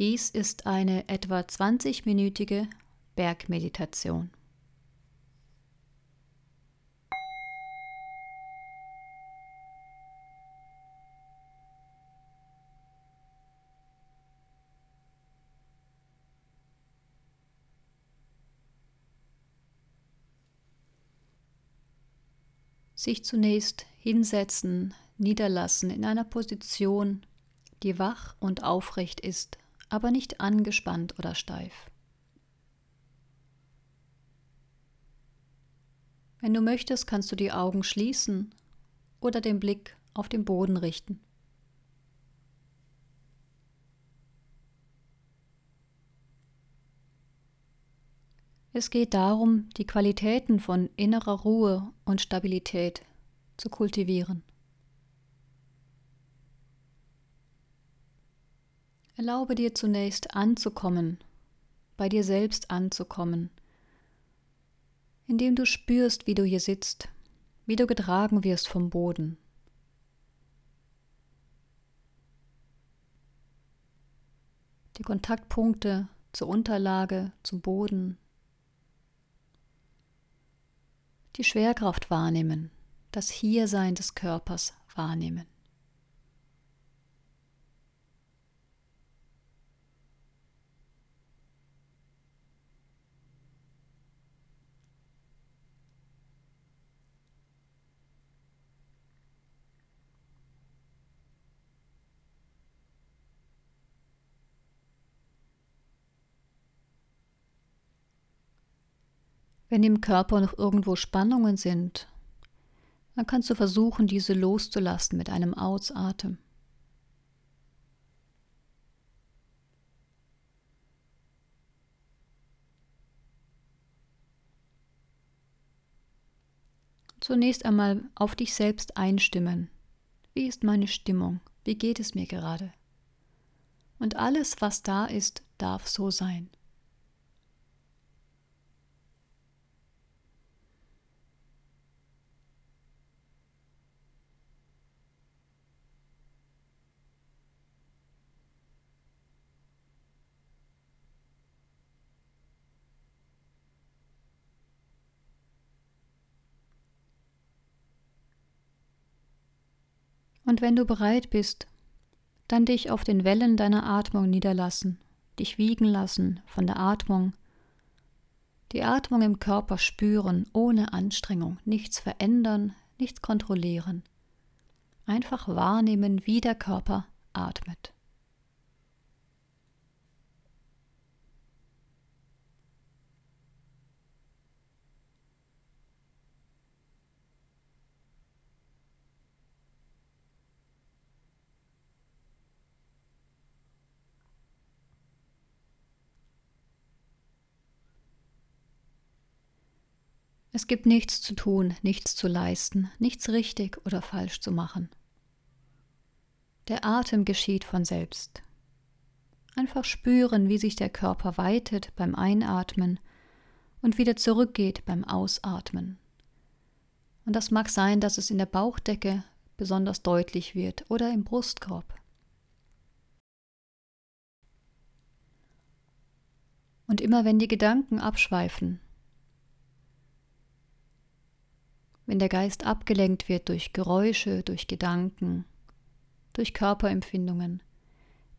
Dies ist eine etwa 20-minütige Bergmeditation. Sich zunächst hinsetzen, niederlassen in einer Position, die wach und aufrecht ist aber nicht angespannt oder steif. Wenn du möchtest, kannst du die Augen schließen oder den Blick auf den Boden richten. Es geht darum, die Qualitäten von innerer Ruhe und Stabilität zu kultivieren. Erlaube dir zunächst anzukommen, bei dir selbst anzukommen, indem du spürst, wie du hier sitzt, wie du getragen wirst vom Boden. Die Kontaktpunkte zur Unterlage, zum Boden. Die Schwerkraft wahrnehmen, das Hiersein des Körpers wahrnehmen. Wenn im Körper noch irgendwo Spannungen sind, dann kannst du versuchen, diese loszulassen mit einem Ausatmen. Zunächst einmal auf dich selbst einstimmen. Wie ist meine Stimmung? Wie geht es mir gerade? Und alles, was da ist, darf so sein. Und wenn du bereit bist, dann dich auf den Wellen deiner Atmung niederlassen, dich wiegen lassen von der Atmung, die Atmung im Körper spüren, ohne Anstrengung, nichts verändern, nichts kontrollieren. Einfach wahrnehmen, wie der Körper atmet. Es gibt nichts zu tun, nichts zu leisten, nichts richtig oder falsch zu machen. Der Atem geschieht von selbst. Einfach spüren, wie sich der Körper weitet beim Einatmen und wieder zurückgeht beim Ausatmen. Und das mag sein, dass es in der Bauchdecke besonders deutlich wird oder im Brustkorb. Und immer wenn die Gedanken abschweifen, wenn der Geist abgelenkt wird durch Geräusche, durch Gedanken, durch Körperempfindungen,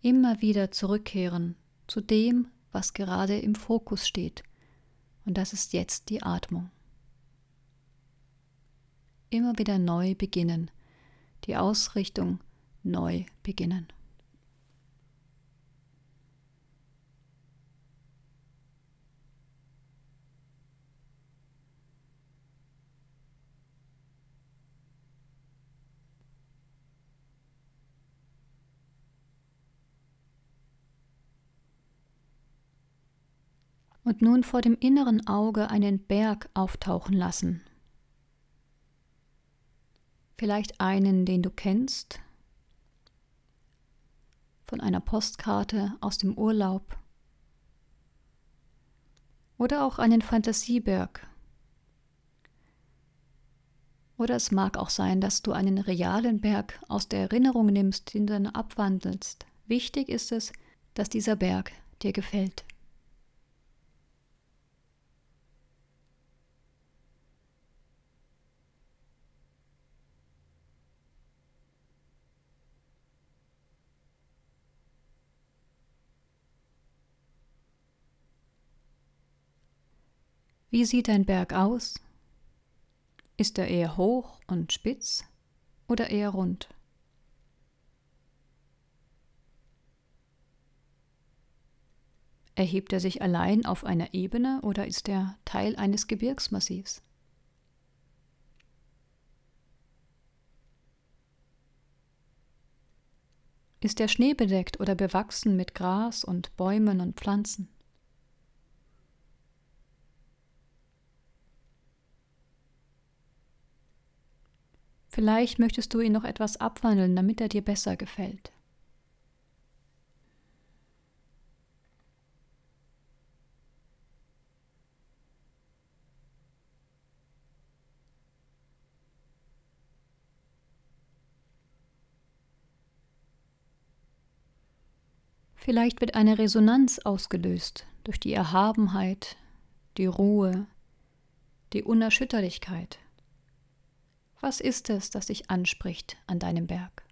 immer wieder zurückkehren zu dem, was gerade im Fokus steht, und das ist jetzt die Atmung. Immer wieder neu beginnen, die Ausrichtung neu beginnen. Und nun vor dem inneren Auge einen Berg auftauchen lassen. Vielleicht einen, den du kennst, von einer Postkarte aus dem Urlaub oder auch einen Fantasieberg. Oder es mag auch sein, dass du einen realen Berg aus der Erinnerung nimmst, den du dann abwandelst. Wichtig ist es, dass dieser Berg dir gefällt. Wie sieht ein Berg aus? Ist er eher hoch und spitz oder eher rund? Erhebt er sich allein auf einer Ebene oder ist er Teil eines Gebirgsmassivs? Ist er schneebedeckt oder bewachsen mit Gras und Bäumen und Pflanzen? Vielleicht möchtest du ihn noch etwas abwandeln, damit er dir besser gefällt. Vielleicht wird eine Resonanz ausgelöst durch die Erhabenheit, die Ruhe, die Unerschütterlichkeit. Was ist es, das dich anspricht an deinem Berg?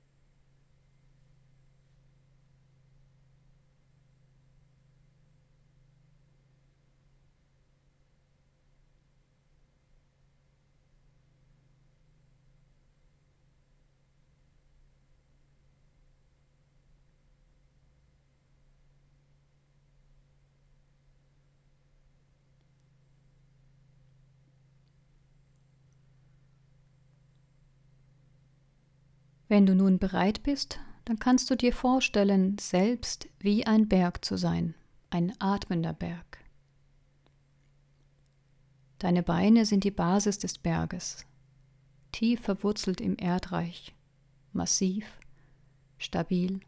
Wenn du nun bereit bist, dann kannst du dir vorstellen, selbst wie ein Berg zu sein, ein atmender Berg. Deine Beine sind die Basis des Berges, tief verwurzelt im Erdreich, massiv, stabil.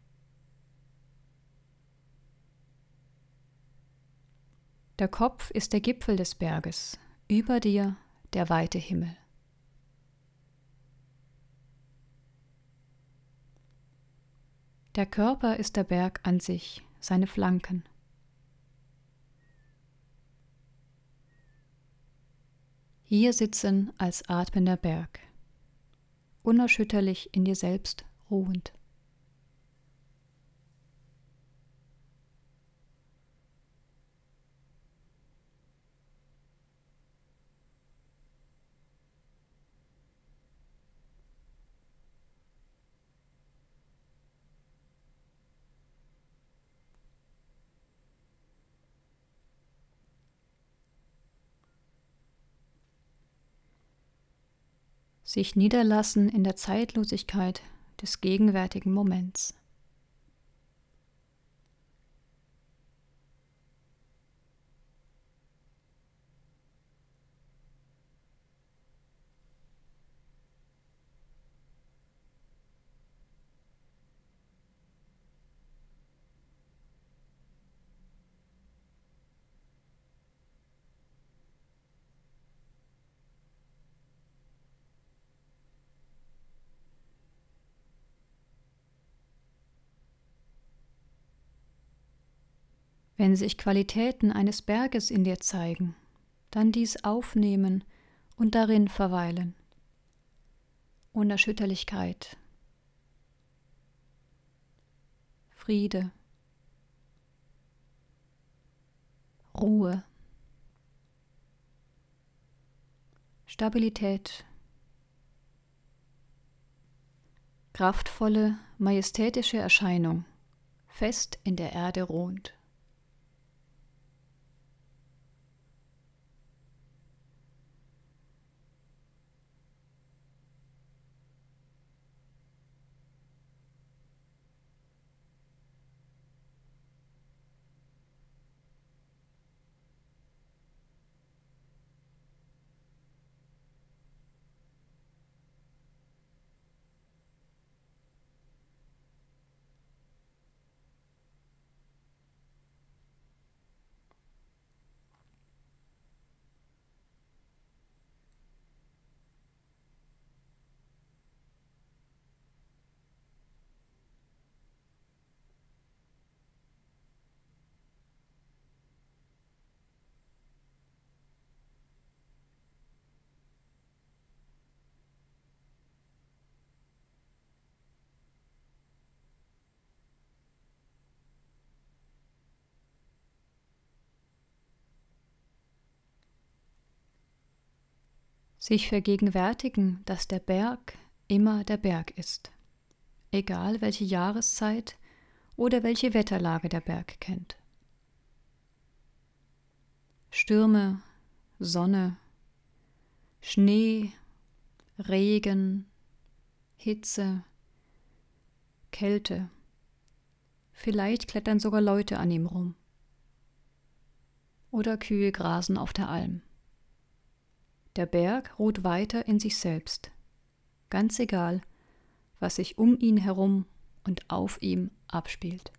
Der Kopf ist der Gipfel des Berges, über dir der weite Himmel. Der Körper ist der Berg an sich, seine Flanken. Hier sitzen als atmender Berg, unerschütterlich in dir selbst ruhend. Sich niederlassen in der Zeitlosigkeit des gegenwärtigen Moments. Wenn sich Qualitäten eines Berges in dir zeigen, dann dies aufnehmen und darin verweilen. Unerschütterlichkeit, Friede, Ruhe, Stabilität, kraftvolle, majestätische Erscheinung, fest in der Erde ruhend. Sich vergegenwärtigen, dass der Berg immer der Berg ist, egal welche Jahreszeit oder welche Wetterlage der Berg kennt. Stürme, Sonne, Schnee, Regen, Hitze, Kälte. Vielleicht klettern sogar Leute an ihm rum. Oder Kühe grasen auf der Alm. Der Berg ruht weiter in sich selbst, ganz egal, was sich um ihn herum und auf ihm abspielt.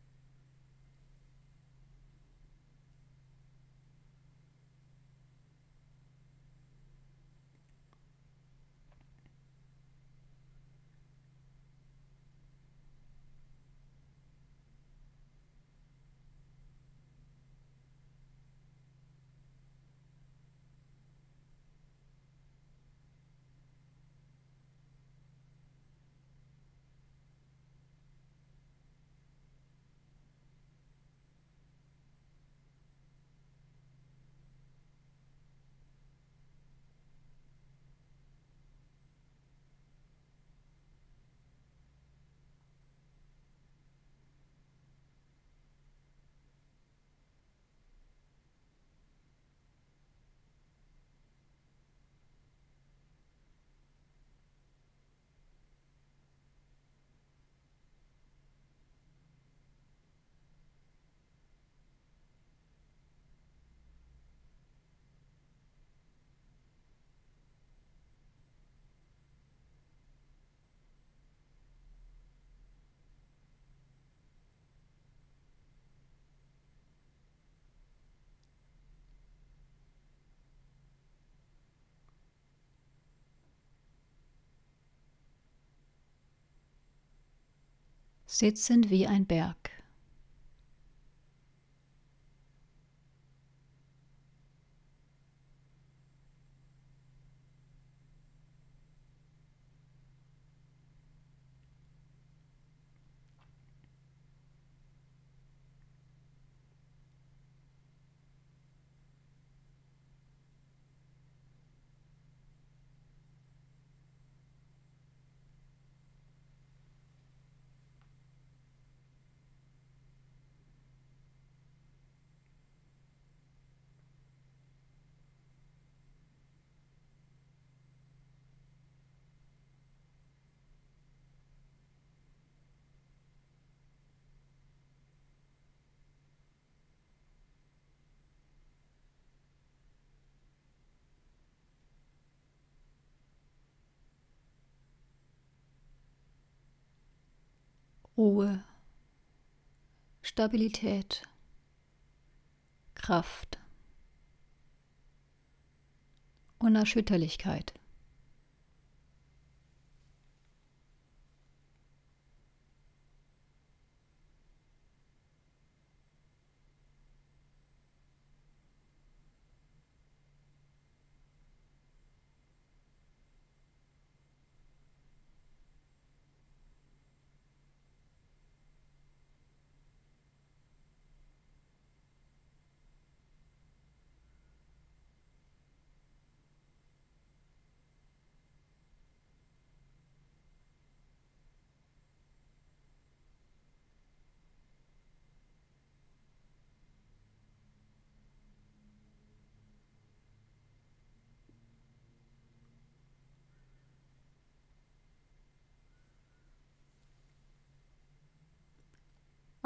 Sitzend wie ein Berg. Ruhe, Stabilität, Kraft, Unerschütterlichkeit.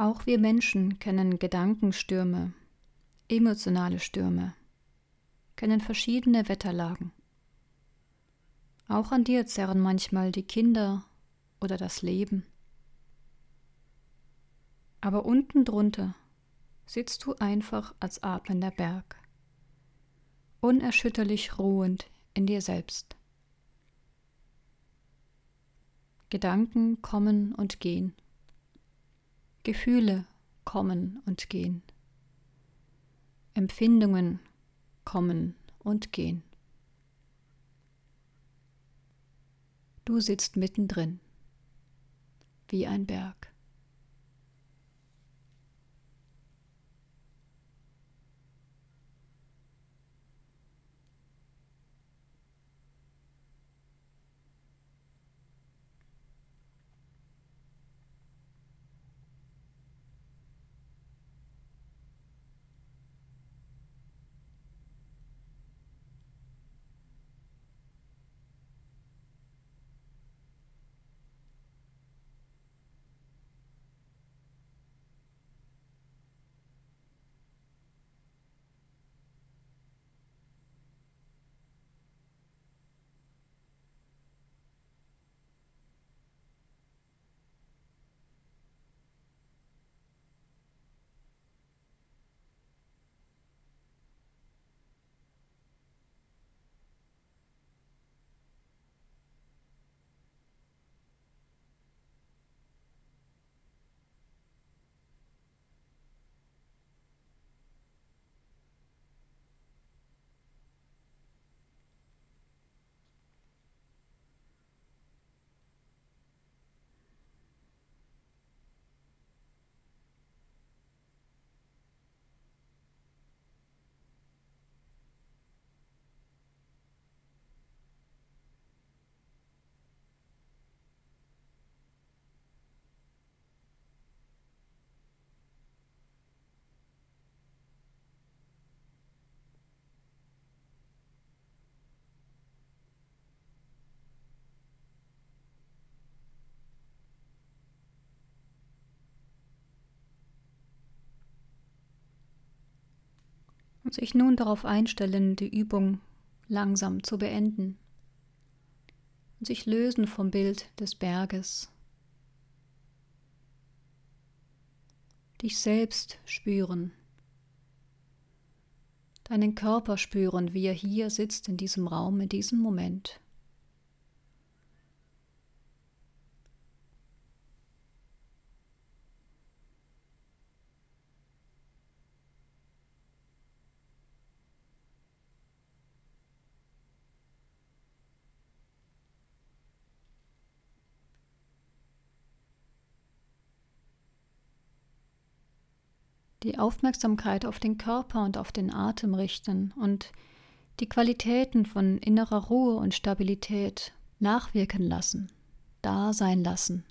Auch wir Menschen kennen Gedankenstürme, emotionale Stürme, kennen verschiedene Wetterlagen. Auch an dir zerren manchmal die Kinder oder das Leben. Aber unten drunter sitzt du einfach als atmender Berg, unerschütterlich ruhend in dir selbst. Gedanken kommen und gehen. Gefühle kommen und gehen. Empfindungen kommen und gehen. Du sitzt mittendrin, wie ein Berg. Und sich nun darauf einstellen, die Übung langsam zu beenden. Und sich lösen vom Bild des Berges. Dich selbst spüren. Deinen Körper spüren, wie er hier sitzt in diesem Raum, in diesem Moment. Die Aufmerksamkeit auf den Körper und auf den Atem richten und die Qualitäten von innerer Ruhe und Stabilität nachwirken lassen, da sein lassen.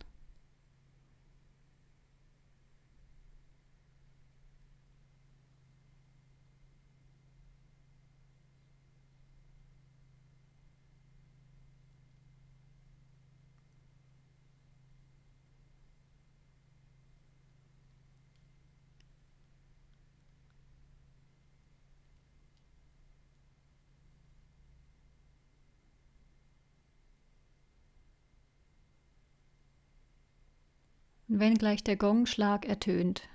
Wenn gleich der Gongschlag ertönt,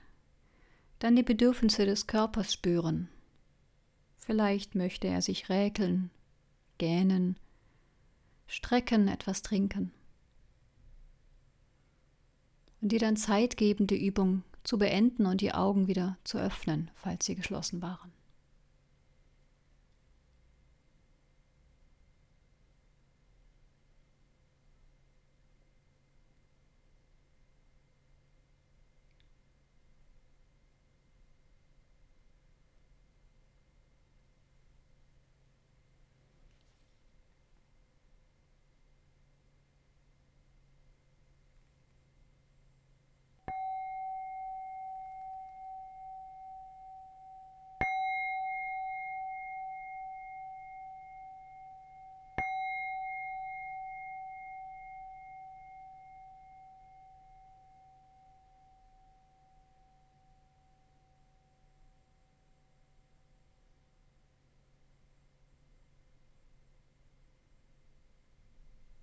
dann die Bedürfnisse des Körpers spüren. Vielleicht möchte er sich räkeln, gähnen, strecken, etwas trinken. Und dir dann Zeit geben, die Übung zu beenden und die Augen wieder zu öffnen, falls sie geschlossen waren.